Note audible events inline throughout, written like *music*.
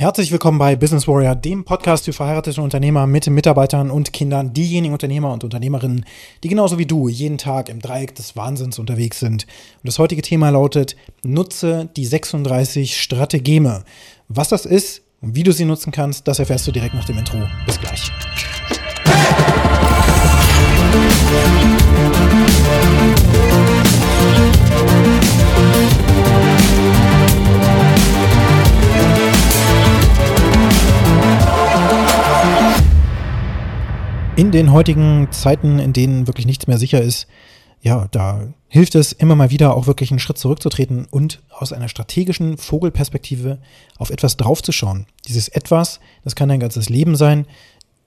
Herzlich willkommen bei Business Warrior, dem Podcast für verheiratete Unternehmer mit Mitarbeitern und Kindern, diejenigen Unternehmer und Unternehmerinnen, die genauso wie du jeden Tag im Dreieck des Wahnsinns unterwegs sind. Und das heutige Thema lautet, nutze die 36 Strategeme. Was das ist und wie du sie nutzen kannst, das erfährst du direkt nach dem Intro. Bis gleich. In den heutigen Zeiten, in denen wirklich nichts mehr sicher ist, ja, da hilft es immer mal wieder auch wirklich einen Schritt zurückzutreten und aus einer strategischen Vogelperspektive auf etwas draufzuschauen. Dieses etwas, das kann dein ganzes Leben sein,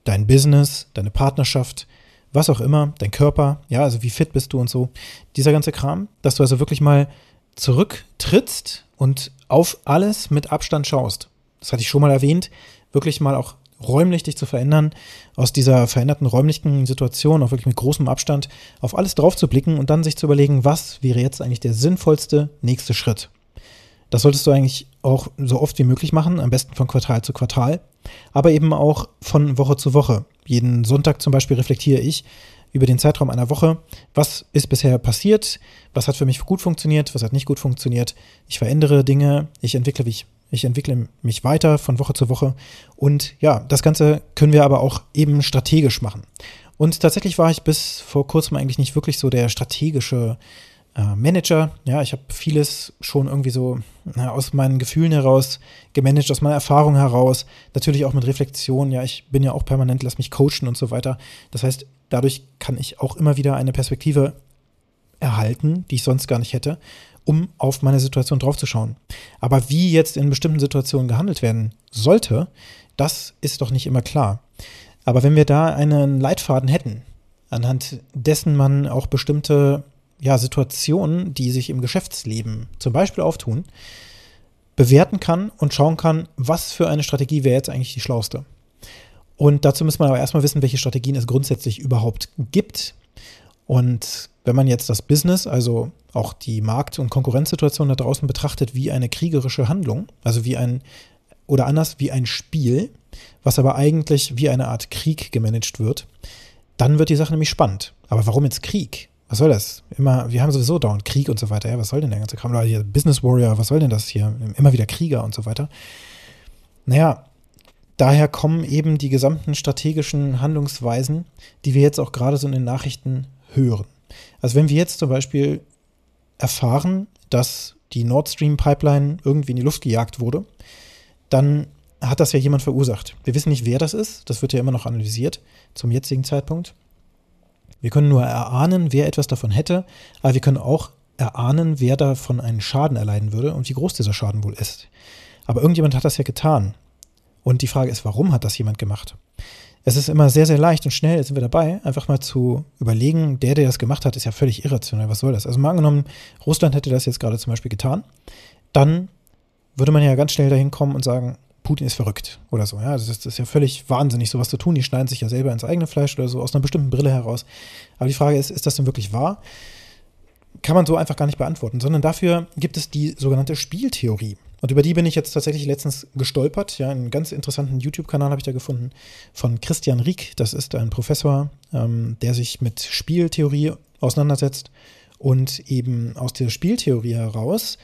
dein Business, deine Partnerschaft, was auch immer, dein Körper, ja, also wie fit bist du und so. Dieser ganze Kram, dass du also wirklich mal zurücktrittst und auf alles mit Abstand schaust. Das hatte ich schon mal erwähnt, wirklich mal auch räumlich dich zu verändern, aus dieser veränderten räumlichen Situation, auch wirklich mit großem Abstand, auf alles drauf zu blicken und dann sich zu überlegen, was wäre jetzt eigentlich der sinnvollste nächste Schritt. Das solltest du eigentlich auch so oft wie möglich machen, am besten von Quartal zu Quartal, aber eben auch von Woche zu Woche. Jeden Sonntag zum Beispiel reflektiere ich über den Zeitraum einer Woche, was ist bisher passiert, was hat für mich gut funktioniert, was hat nicht gut funktioniert. Ich verändere Dinge, ich entwickle mich ich entwickle mich weiter von Woche zu Woche. Und ja, das Ganze können wir aber auch eben strategisch machen. Und tatsächlich war ich bis vor kurzem eigentlich nicht wirklich so der strategische äh, Manager. Ja, ich habe vieles schon irgendwie so na, aus meinen Gefühlen heraus gemanagt, aus meiner Erfahrung heraus. Natürlich auch mit Reflexion. Ja, ich bin ja auch permanent, lass mich coachen und so weiter. Das heißt, dadurch kann ich auch immer wieder eine Perspektive erhalten, die ich sonst gar nicht hätte um auf meine Situation draufzuschauen. Aber wie jetzt in bestimmten Situationen gehandelt werden sollte, das ist doch nicht immer klar. Aber wenn wir da einen Leitfaden hätten, anhand dessen man auch bestimmte ja, Situationen, die sich im Geschäftsleben zum Beispiel auftun, bewerten kann und schauen kann, was für eine Strategie wäre jetzt eigentlich die schlauste. Und dazu muss man aber erstmal wissen, welche Strategien es grundsätzlich überhaupt gibt. Und wenn man jetzt das Business, also auch die Markt- und Konkurrenzsituation da draußen betrachtet wie eine kriegerische Handlung, also wie ein, oder anders, wie ein Spiel, was aber eigentlich wie eine Art Krieg gemanagt wird, dann wird die Sache nämlich spannend. Aber warum jetzt Krieg? Was soll das? Immer, wir haben sowieso dauernd Krieg und so weiter. Ja, was soll denn der ganze Kram? Oder hier Business Warrior, was soll denn das hier? Immer wieder Krieger und so weiter. Naja, daher kommen eben die gesamten strategischen Handlungsweisen, die wir jetzt auch gerade so in den Nachrichten hören. Also wenn wir jetzt zum Beispiel erfahren, dass die Nord Stream Pipeline irgendwie in die Luft gejagt wurde, dann hat das ja jemand verursacht. Wir wissen nicht, wer das ist. Das wird ja immer noch analysiert zum jetzigen Zeitpunkt. Wir können nur erahnen, wer etwas davon hätte, aber wir können auch erahnen, wer davon einen Schaden erleiden würde und wie groß dieser Schaden wohl ist. Aber irgendjemand hat das ja getan. Und die Frage ist, warum hat das jemand gemacht? Es ist immer sehr, sehr leicht und schnell sind wir dabei, einfach mal zu überlegen, der, der das gemacht hat, ist ja völlig irrational. Was soll das? Also mal angenommen, Russland hätte das jetzt gerade zum Beispiel getan, dann würde man ja ganz schnell dahin kommen und sagen, Putin ist verrückt oder so. Ja, das ist, das ist ja völlig wahnsinnig, sowas zu tun. Die schneiden sich ja selber ins eigene Fleisch oder so aus einer bestimmten Brille heraus. Aber die Frage ist, ist das denn wirklich wahr? Kann man so einfach gar nicht beantworten, sondern dafür gibt es die sogenannte Spieltheorie. Und über die bin ich jetzt tatsächlich letztens gestolpert. Ja, einen ganz interessanten YouTube-Kanal habe ich da gefunden von Christian Rieck. Das ist ein Professor, ähm, der sich mit Spieltheorie auseinandersetzt und eben aus der Spieltheorie heraus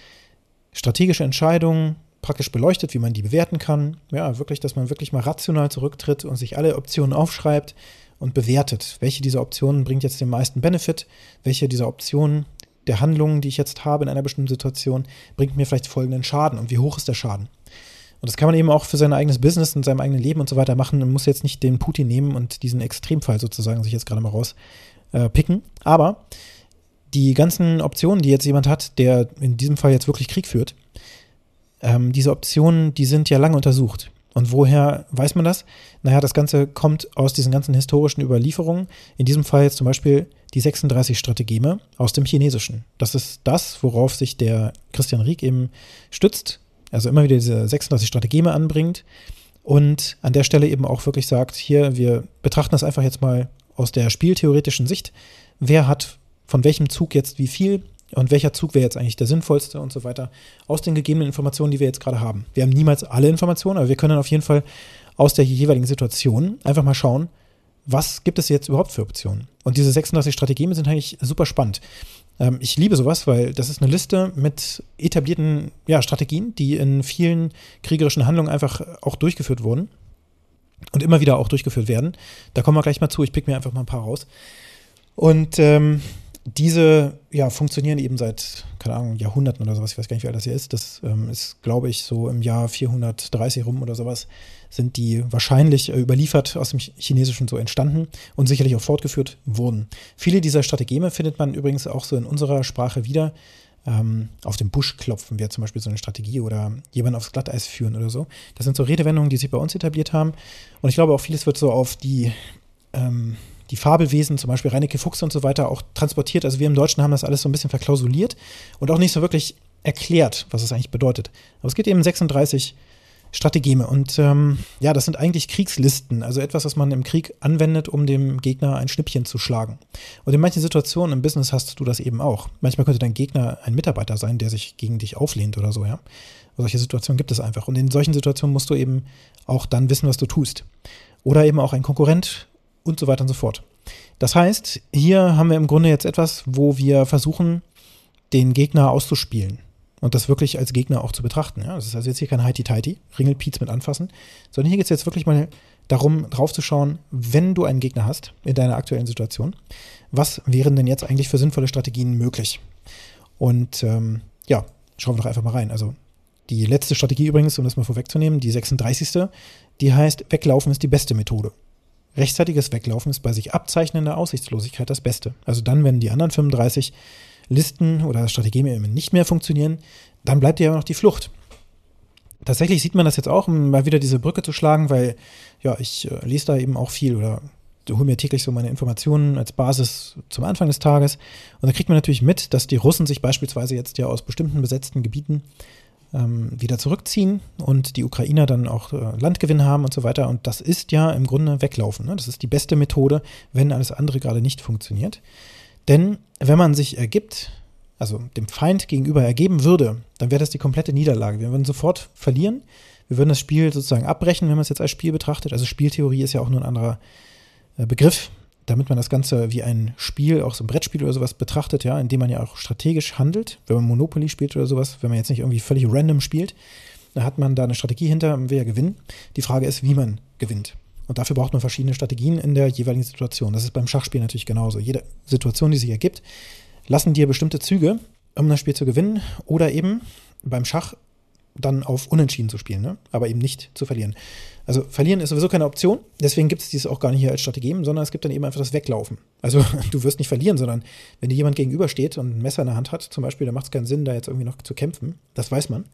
strategische Entscheidungen praktisch beleuchtet, wie man die bewerten kann. Ja, wirklich, dass man wirklich mal rational zurücktritt und sich alle Optionen aufschreibt und bewertet. Welche dieser Optionen bringt jetzt den meisten Benefit? Welche dieser Optionen der Handlungen, die ich jetzt habe in einer bestimmten Situation, bringt mir vielleicht folgenden Schaden und wie hoch ist der Schaden. Und das kann man eben auch für sein eigenes Business und seinem eigenen Leben und so weiter machen. Man muss jetzt nicht den Putin nehmen und diesen Extremfall sozusagen sich jetzt gerade mal rauspicken. Äh, Aber die ganzen Optionen, die jetzt jemand hat, der in diesem Fall jetzt wirklich Krieg führt, ähm, diese Optionen, die sind ja lange untersucht. Und woher weiß man das? Naja, das Ganze kommt aus diesen ganzen historischen Überlieferungen. In diesem Fall jetzt zum Beispiel die 36 Strategeme aus dem Chinesischen. Das ist das, worauf sich der Christian Rieck eben stützt. Also immer wieder diese 36 Strategeme anbringt und an der Stelle eben auch wirklich sagt, hier, wir betrachten das einfach jetzt mal aus der spieltheoretischen Sicht. Wer hat von welchem Zug jetzt wie viel und welcher Zug wäre jetzt eigentlich der sinnvollste und so weiter, aus den gegebenen Informationen, die wir jetzt gerade haben. Wir haben niemals alle Informationen, aber wir können auf jeden Fall aus der jeweiligen Situation einfach mal schauen, was gibt es jetzt überhaupt für Optionen. Und diese 36 Strategien sind eigentlich super spannend. Ähm, ich liebe sowas, weil das ist eine Liste mit etablierten ja, Strategien, die in vielen kriegerischen Handlungen einfach auch durchgeführt wurden und immer wieder auch durchgeführt werden. Da kommen wir gleich mal zu. Ich pick mir einfach mal ein paar raus. Und ähm, diese ja, funktionieren eben seit, keine Ahnung, Jahrhunderten oder sowas. Ich weiß gar nicht, wie alt das hier ist. Das ähm, ist, glaube ich, so im Jahr 430 rum oder sowas sind die wahrscheinlich äh, überliefert aus dem Chinesischen so entstanden und sicherlich auch fortgeführt wurden. Viele dieser Strategeme findet man übrigens auch so in unserer Sprache wieder. Ähm, auf den Busch klopfen wäre zum Beispiel so eine Strategie oder jemanden aufs Glatteis führen oder so. Das sind so Redewendungen, die sich bei uns etabliert haben. Und ich glaube auch vieles wird so auf die, ähm, die Fabelwesen, zum Beispiel Reineke Fuchs und so weiter, auch transportiert. Also wir im Deutschen haben das alles so ein bisschen verklausuliert und auch nicht so wirklich erklärt, was es eigentlich bedeutet. Aber es gibt eben 36 Strategeme. Und ähm, ja, das sind eigentlich Kriegslisten, also etwas, was man im Krieg anwendet, um dem Gegner ein Schnippchen zu schlagen. Und in manchen Situationen im Business hast du das eben auch. Manchmal könnte dein Gegner ein Mitarbeiter sein, der sich gegen dich auflehnt oder so, ja. solche Situationen gibt es einfach. Und in solchen Situationen musst du eben auch dann wissen, was du tust. Oder eben auch ein Konkurrent und so weiter und so fort. Das heißt, hier haben wir im Grunde jetzt etwas, wo wir versuchen, den Gegner auszuspielen und das wirklich als Gegner auch zu betrachten. Ja? Das ist also jetzt hier kein Heiti-Teiti, Ringelpiez mit anfassen, sondern hier geht es jetzt wirklich mal darum, drauf zu schauen, wenn du einen Gegner hast in deiner aktuellen Situation, was wären denn jetzt eigentlich für sinnvolle Strategien möglich? Und ähm, ja, schauen wir doch einfach mal rein. Also die letzte Strategie übrigens, um das mal vorwegzunehmen, die 36. Die heißt, weglaufen ist die beste Methode. Rechtzeitiges Weglaufen ist bei sich abzeichnender Aussichtslosigkeit das Beste. Also dann, wenn die anderen 35 Listen oder Strategien eben nicht mehr funktionieren, dann bleibt dir aber noch die Flucht. Tatsächlich sieht man das jetzt auch, um mal wieder diese Brücke zu schlagen, weil ja, ich äh, lese da eben auch viel oder hole mir täglich so meine Informationen als Basis zum Anfang des Tages. Und da kriegt man natürlich mit, dass die Russen sich beispielsweise jetzt ja aus bestimmten besetzten Gebieten wieder zurückziehen und die Ukrainer dann auch äh, Landgewinn haben und so weiter. Und das ist ja im Grunde weglaufen. Ne? Das ist die beste Methode, wenn alles andere gerade nicht funktioniert. Denn wenn man sich ergibt, also dem Feind gegenüber ergeben würde, dann wäre das die komplette Niederlage. Wir würden sofort verlieren. Wir würden das Spiel sozusagen abbrechen, wenn man es jetzt als Spiel betrachtet. Also Spieltheorie ist ja auch nur ein anderer äh, Begriff, damit man das Ganze wie ein Spiel, auch so ein Brettspiel oder sowas betrachtet, ja, indem man ja auch strategisch handelt. Wenn man Monopoly spielt oder sowas, wenn man jetzt nicht irgendwie völlig random spielt, dann hat man da eine Strategie hinter und will ja gewinnen. Die Frage ist, wie man gewinnt. Und dafür braucht man verschiedene Strategien in der jeweiligen Situation. Das ist beim Schachspiel natürlich genauso. Jede Situation, die sich ergibt, lassen dir bestimmte Züge, um das Spiel zu gewinnen oder eben beim Schach dann auf Unentschieden zu spielen, ne? aber eben nicht zu verlieren. Also verlieren ist sowieso keine Option, deswegen gibt es dies auch gar nicht hier als Strategie, sondern es gibt dann eben einfach das Weglaufen. Also *laughs* du wirst nicht verlieren, sondern wenn dir jemand gegenübersteht und ein Messer in der Hand hat, zum Beispiel, dann macht es keinen Sinn, da jetzt irgendwie noch zu kämpfen. Das weiß man.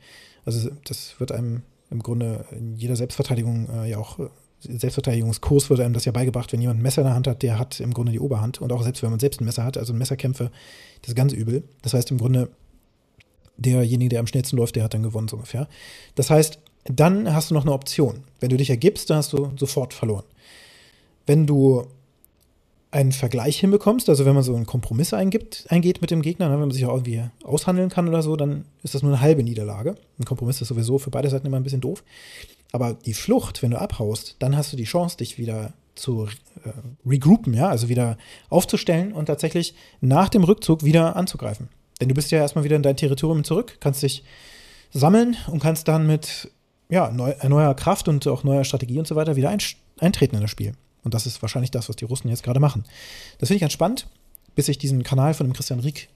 Also das wird einem im Grunde in jeder Selbstverteidigung äh, ja auch Selbstverteidigungskurs wird einem das ja beigebracht, wenn jemand ein Messer in der Hand hat, der hat im Grunde die Oberhand. Und auch selbst wenn man selbst ein Messer hat, also Messerkämpfe, das ist ganz übel. Das heißt im Grunde, derjenige, der am schnellsten läuft, der hat dann gewonnen, so ungefähr. Das heißt, dann hast du noch eine Option. Wenn du dich ergibst, dann hast du sofort verloren. Wenn du einen Vergleich hinbekommst, also wenn man so einen Kompromiss eingibt, eingeht mit dem Gegner, ne, wenn man sich auch irgendwie aushandeln kann oder so, dann ist das nur eine halbe Niederlage. Ein Kompromiss ist sowieso für beide Seiten immer ein bisschen doof. Aber die Flucht, wenn du abhaust, dann hast du die Chance, dich wieder zu äh, regroupen, ja, also wieder aufzustellen und tatsächlich nach dem Rückzug wieder anzugreifen. Denn du bist ja erstmal wieder in dein Territorium zurück, kannst dich sammeln und kannst dann mit ja, neu, neuer Kraft und auch neuer Strategie und so weiter wieder eintreten in das Spiel. Und das ist wahrscheinlich das, was die Russen jetzt gerade machen. Das finde ich ganz spannend, bis ich diesen Kanal von dem Christian Rieck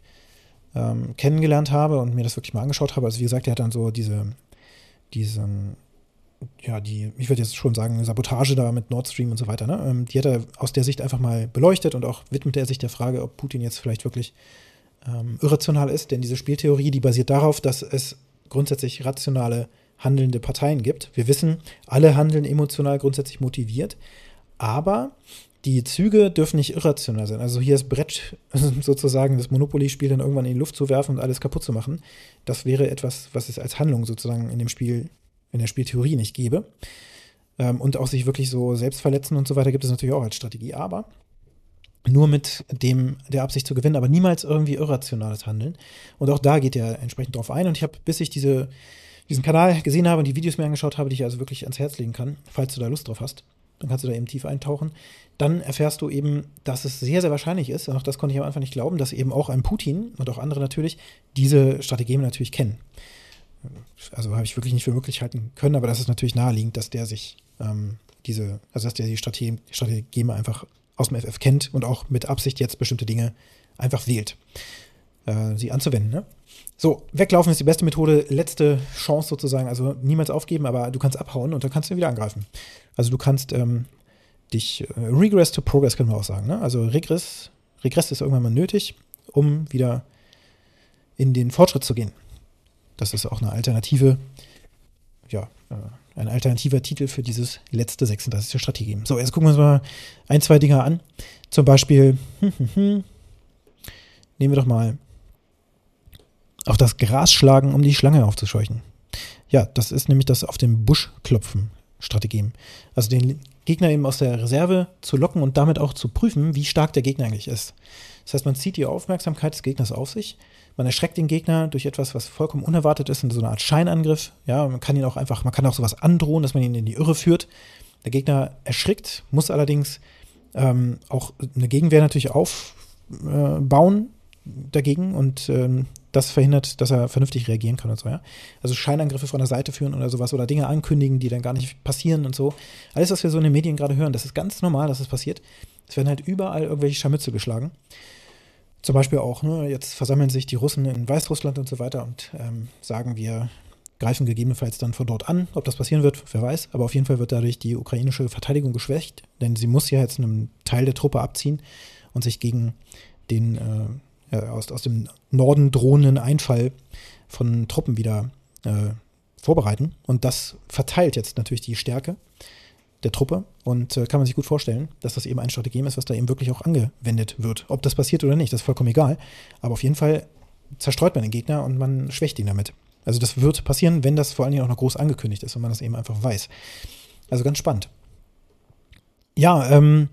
ähm, kennengelernt habe und mir das wirklich mal angeschaut habe. Also wie gesagt, er hat dann so diese, diesen ja, die, ich würde jetzt schon sagen, Sabotage da mit Nord Stream und so weiter, ne? Ähm, die hat er aus der Sicht einfach mal beleuchtet und auch widmet er sich der Frage, ob Putin jetzt vielleicht wirklich ähm, irrational ist, denn diese Spieltheorie, die basiert darauf, dass es grundsätzlich rationale handelnde Parteien gibt. Wir wissen, alle handeln emotional grundsätzlich motiviert, aber die Züge dürfen nicht irrational sein. Also hier das Brett *laughs* sozusagen, das Monopoly-Spiel dann irgendwann in die Luft zu werfen und alles kaputt zu machen, das wäre etwas, was es als Handlung sozusagen in dem Spiel in der Spieltheorie nicht gäbe. Ähm, und auch sich wirklich so selbst verletzen und so weiter gibt es natürlich auch als Strategie. Aber nur mit dem der Absicht zu gewinnen, aber niemals irgendwie irrationales Handeln. Und auch da geht er entsprechend drauf ein. Und ich habe, bis ich diese, diesen Kanal gesehen habe und die Videos mir angeschaut habe, die ich also wirklich ans Herz legen kann, falls du da Lust drauf hast, dann kannst du da eben tief eintauchen. Dann erfährst du eben, dass es sehr, sehr wahrscheinlich ist, und auch das konnte ich am Anfang nicht glauben, dass eben auch ein Putin und auch andere natürlich diese Strategien natürlich kennen. Also habe ich wirklich nicht für möglich halten können, aber das ist natürlich naheliegend, dass der sich ähm, diese, also dass der die Strategie, Strategeme einfach aus dem FF kennt und auch mit Absicht jetzt bestimmte Dinge einfach wählt, äh, sie anzuwenden. Ne? So, weglaufen ist die beste Methode, letzte Chance sozusagen, also niemals aufgeben, aber du kannst abhauen und dann kannst du wieder angreifen. Also du kannst ähm, dich, äh, Regress to Progress können wir auch sagen, ne? also Regress, Regress ist irgendwann mal nötig, um wieder in den Fortschritt zu gehen. Das ist auch eine alternative, ja, äh, ein alternativer Titel für dieses letzte 36. Strategie. So, jetzt gucken wir uns mal ein, zwei Dinge an. Zum Beispiel, hm, hm, hm, nehmen wir doch mal auf das Gras schlagen, um die Schlange aufzuscheuchen. Ja, das ist nämlich das auf den Busch klopfen Strategien. Also den Gegner eben aus der Reserve zu locken und damit auch zu prüfen, wie stark der Gegner eigentlich ist. Das heißt, man zieht die Aufmerksamkeit des Gegners auf sich man erschreckt den Gegner durch etwas, was vollkommen unerwartet ist, in so einer Art Scheinangriff. Ja, man kann ihn auch einfach, man kann auch sowas androhen, dass man ihn in die Irre führt. Der Gegner erschrickt, muss allerdings ähm, auch eine Gegenwehr natürlich aufbauen äh, dagegen und ähm, das verhindert, dass er vernünftig reagieren kann und so, ja. Also Scheinangriffe von der Seite führen oder sowas oder Dinge ankündigen, die dann gar nicht passieren und so. Alles, was wir so in den Medien gerade hören, das ist ganz normal, dass es das passiert. Es werden halt überall irgendwelche Scharmütze geschlagen. Zum Beispiel auch, ne, jetzt versammeln sich die Russen in Weißrussland und so weiter und ähm, sagen, wir greifen gegebenenfalls dann von dort an. Ob das passieren wird, wer weiß. Aber auf jeden Fall wird dadurch die ukrainische Verteidigung geschwächt, denn sie muss ja jetzt einen Teil der Truppe abziehen und sich gegen den äh, ja, aus, aus dem Norden drohenden Einfall von Truppen wieder äh, vorbereiten. Und das verteilt jetzt natürlich die Stärke der Truppe und äh, kann man sich gut vorstellen, dass das eben ein Strategem ist, was da eben wirklich auch angewendet wird. Ob das passiert oder nicht, das ist vollkommen egal. Aber auf jeden Fall zerstreut man den Gegner und man schwächt ihn damit. Also das wird passieren, wenn das vor allen Dingen auch noch groß angekündigt ist und man das eben einfach weiß. Also ganz spannend. Ja, ähm,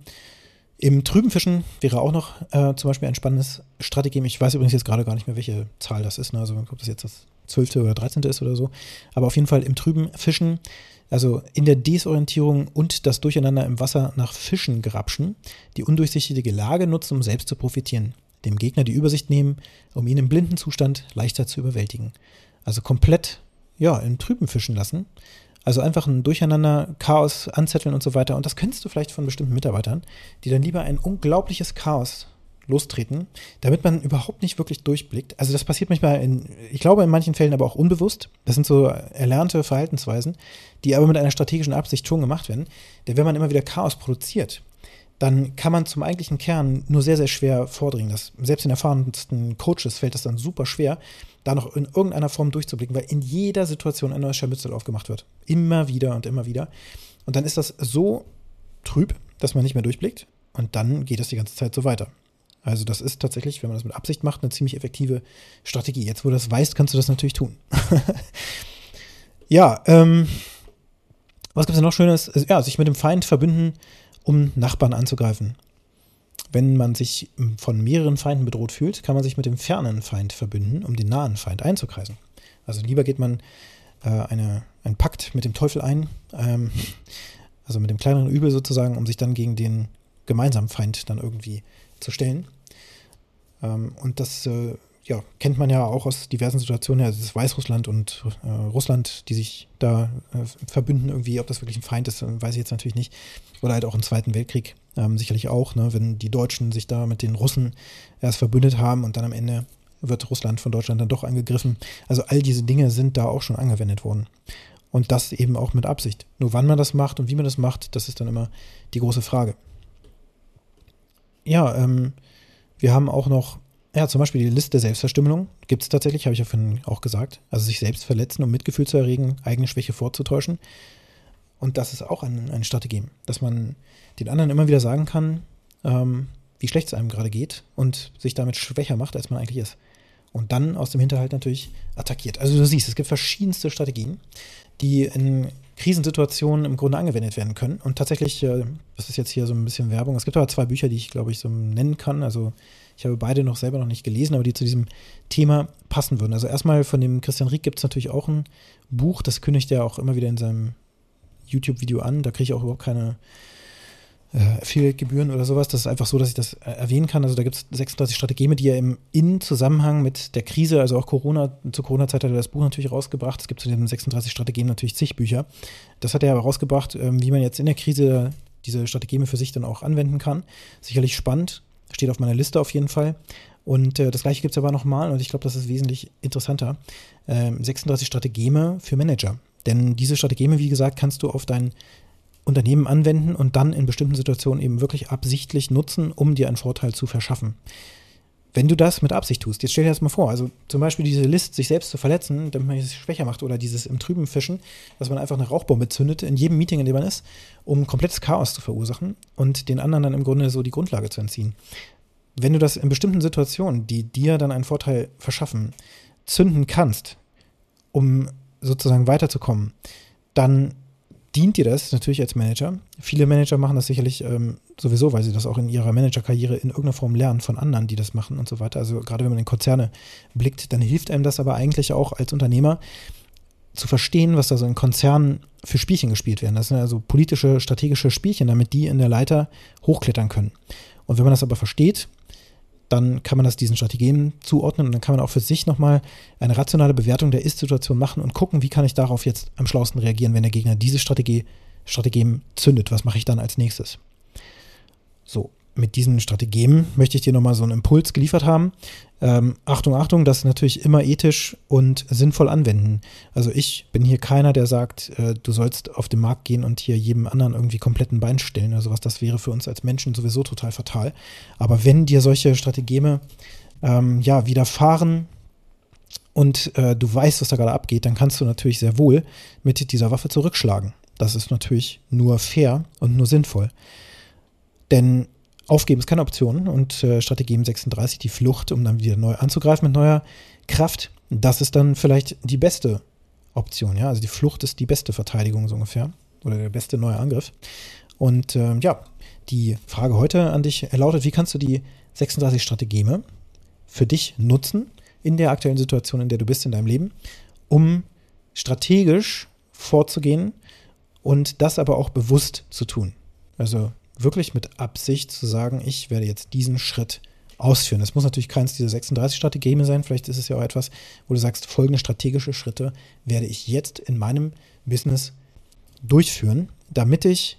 im trüben Fischen wäre auch noch äh, zum Beispiel ein spannendes Strategem. Ich weiß übrigens jetzt gerade gar nicht mehr, welche Zahl das ist. Ne? Also ob das jetzt das 12. oder 13. ist oder so. Aber auf jeden Fall im trüben Fischen also in der Desorientierung und das Durcheinander im Wasser nach Fischen grapschen, die undurchsichtige Lage nutzen, um selbst zu profitieren, dem Gegner die Übersicht nehmen, um ihn im blinden Zustand leichter zu überwältigen. Also komplett, ja, im Trüben fischen lassen. Also einfach ein Durcheinander, Chaos anzetteln und so weiter. Und das kennst du vielleicht von bestimmten Mitarbeitern, die dann lieber ein unglaubliches Chaos lostreten, damit man überhaupt nicht wirklich durchblickt. Also das passiert manchmal in, ich glaube in manchen Fällen aber auch unbewusst. Das sind so erlernte Verhaltensweisen, die aber mit einer strategischen Absicht schon gemacht werden. Denn wenn man immer wieder Chaos produziert, dann kann man zum eigentlichen Kern nur sehr, sehr schwer vordringen. Das, selbst den erfahrensten Coaches fällt es dann super schwer, da noch in irgendeiner Form durchzublicken, weil in jeder Situation ein neues Scharmützel aufgemacht wird. Immer wieder und immer wieder. Und dann ist das so trüb, dass man nicht mehr durchblickt. Und dann geht es die ganze Zeit so weiter. Also das ist tatsächlich, wenn man das mit Absicht macht, eine ziemlich effektive Strategie. Jetzt, wo du das weißt, kannst du das natürlich tun. *laughs* ja, ähm, was gibt es noch Schönes? Ja, sich mit dem Feind verbünden, um Nachbarn anzugreifen. Wenn man sich von mehreren Feinden bedroht fühlt, kann man sich mit dem fernen Feind verbünden, um den nahen Feind einzukreisen. Also lieber geht man äh, eine, einen Pakt mit dem Teufel ein, ähm, *laughs* also mit dem kleineren Übel sozusagen, um sich dann gegen den gemeinsamen Feind dann irgendwie zu stellen. Ähm, und das äh, ja, kennt man ja auch aus diversen Situationen. Also das Weißrussland und äh, Russland, die sich da äh, verbünden irgendwie. Ob das wirklich ein Feind ist, weiß ich jetzt natürlich nicht. Oder halt auch im Zweiten Weltkrieg ähm, sicherlich auch, ne, wenn die Deutschen sich da mit den Russen erst verbündet haben und dann am Ende wird Russland von Deutschland dann doch angegriffen. Also all diese Dinge sind da auch schon angewendet worden. Und das eben auch mit Absicht. Nur wann man das macht und wie man das macht, das ist dann immer die große Frage. Ja, ähm, wir haben auch noch, ja, zum Beispiel die Liste Selbstverstümmelung. Gibt es tatsächlich, habe ich ja vorhin auch gesagt. Also sich selbst verletzen, um Mitgefühl zu erregen, eigene Schwäche vorzutäuschen. Und das ist auch ein, eine Strategie, dass man den anderen immer wieder sagen kann, ähm, wie schlecht es einem gerade geht und sich damit schwächer macht, als man eigentlich ist. Und dann aus dem Hinterhalt natürlich attackiert. Also du siehst, es gibt verschiedenste Strategien, die in Krisensituationen im Grunde angewendet werden können. Und tatsächlich, äh, das ist jetzt hier so ein bisschen Werbung. Es gibt aber zwei Bücher, die ich, glaube ich, so nennen kann. Also ich habe beide noch selber noch nicht gelesen, aber die zu diesem Thema passen würden. Also erstmal von dem Christian Rieck gibt es natürlich auch ein Buch, das kündigt er auch immer wieder in seinem YouTube-Video an. Da kriege ich auch überhaupt keine Affiliate-Gebühren oder sowas. Das ist einfach so, dass ich das äh, erwähnen kann. Also da gibt es 36 Strategien, die er im in Zusammenhang mit der Krise, also auch Corona, zur Corona-Zeit hat er das Buch natürlich rausgebracht. Es gibt zu den 36 Strategien natürlich zig Bücher. Das hat er aber rausgebracht, ähm, wie man jetzt in der Krise diese Strategien für sich dann auch anwenden kann. Sicherlich spannend, steht auf meiner Liste auf jeden Fall. Und äh, das gleiche gibt es aber nochmal und ich glaube, das ist wesentlich interessanter. Ähm, 36 Strategeme für Manager. Denn diese Strategeme, wie gesagt, kannst du auf dein Unternehmen anwenden und dann in bestimmten Situationen eben wirklich absichtlich nutzen, um dir einen Vorteil zu verschaffen. Wenn du das mit Absicht tust, jetzt stell dir das mal vor, also zum Beispiel diese List, sich selbst zu verletzen, damit man es schwächer macht, oder dieses im Trüben Fischen, dass man einfach eine Rauchbombe zündet in jedem Meeting, in dem man ist, um komplettes Chaos zu verursachen und den anderen dann im Grunde so die Grundlage zu entziehen. Wenn du das in bestimmten Situationen, die dir dann einen Vorteil verschaffen, zünden kannst, um sozusagen weiterzukommen, dann dient dir das natürlich als Manager. Viele Manager machen das sicherlich ähm, sowieso, weil sie das auch in ihrer Managerkarriere in irgendeiner Form lernen von anderen, die das machen und so weiter. Also gerade wenn man in Konzerne blickt, dann hilft einem das aber eigentlich auch als Unternehmer zu verstehen, was da so in Konzernen für Spielchen gespielt werden. Das sind also politische, strategische Spielchen, damit die in der Leiter hochklettern können. Und wenn man das aber versteht, dann kann man das diesen Strategien zuordnen und dann kann man auch für sich nochmal eine rationale Bewertung der Ist-Situation machen und gucken, wie kann ich darauf jetzt am schlausten reagieren, wenn der Gegner diese Strategie, Strategien zündet. Was mache ich dann als nächstes? So, mit diesen Strategien möchte ich dir nochmal so einen Impuls geliefert haben. Ähm, Achtung, Achtung, das natürlich immer ethisch und sinnvoll anwenden. Also ich bin hier keiner, der sagt, äh, du sollst auf den Markt gehen und hier jedem anderen irgendwie kompletten Bein stellen oder sowas. Das wäre für uns als Menschen sowieso total fatal. Aber wenn dir solche Strategeme ähm, ja, widerfahren und äh, du weißt, was da gerade abgeht, dann kannst du natürlich sehr wohl mit dieser Waffe zurückschlagen. Das ist natürlich nur fair und nur sinnvoll. Denn Aufgeben ist keine Option und äh, Strategie 36, die Flucht, um dann wieder neu anzugreifen mit neuer Kraft, das ist dann vielleicht die beste Option. Ja? Also die Flucht ist die beste Verteidigung so ungefähr oder der beste neue Angriff. Und äh, ja, die Frage heute an dich lautet, wie kannst du die 36 Strategeme für dich nutzen in der aktuellen Situation, in der du bist in deinem Leben, um strategisch vorzugehen und das aber auch bewusst zu tun. Also wirklich mit Absicht zu sagen, ich werde jetzt diesen Schritt ausführen. Das muss natürlich keins dieser 36 Strategien sein. Vielleicht ist es ja auch etwas, wo du sagst, folgende strategische Schritte werde ich jetzt in meinem Business durchführen, damit ich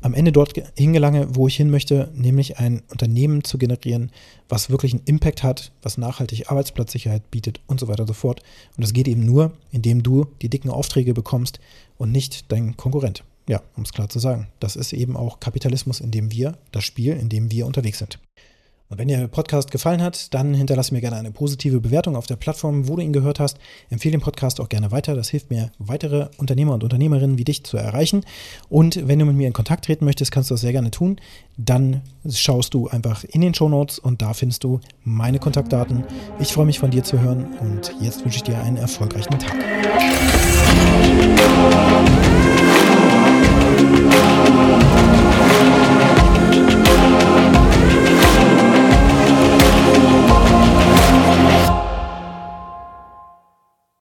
am Ende dort hingelange, wo ich hin möchte, nämlich ein Unternehmen zu generieren, was wirklich einen Impact hat, was nachhaltig Arbeitsplatzsicherheit bietet und so weiter und so fort. Und das geht eben nur, indem du die dicken Aufträge bekommst und nicht dein Konkurrent. Ja, um es klar zu sagen. Das ist eben auch Kapitalismus, in dem wir, das Spiel, in dem wir unterwegs sind. Und wenn dir der Podcast gefallen hat, dann hinterlasse mir gerne eine positive Bewertung auf der Plattform, wo du ihn gehört hast. Empfehle den Podcast auch gerne weiter. Das hilft mir, weitere Unternehmer und Unternehmerinnen wie dich zu erreichen. Und wenn du mit mir in Kontakt treten möchtest, kannst du das sehr gerne tun. Dann schaust du einfach in den Show Notes und da findest du meine Kontaktdaten. Ich freue mich von dir zu hören und jetzt wünsche ich dir einen erfolgreichen Tag. Thank you.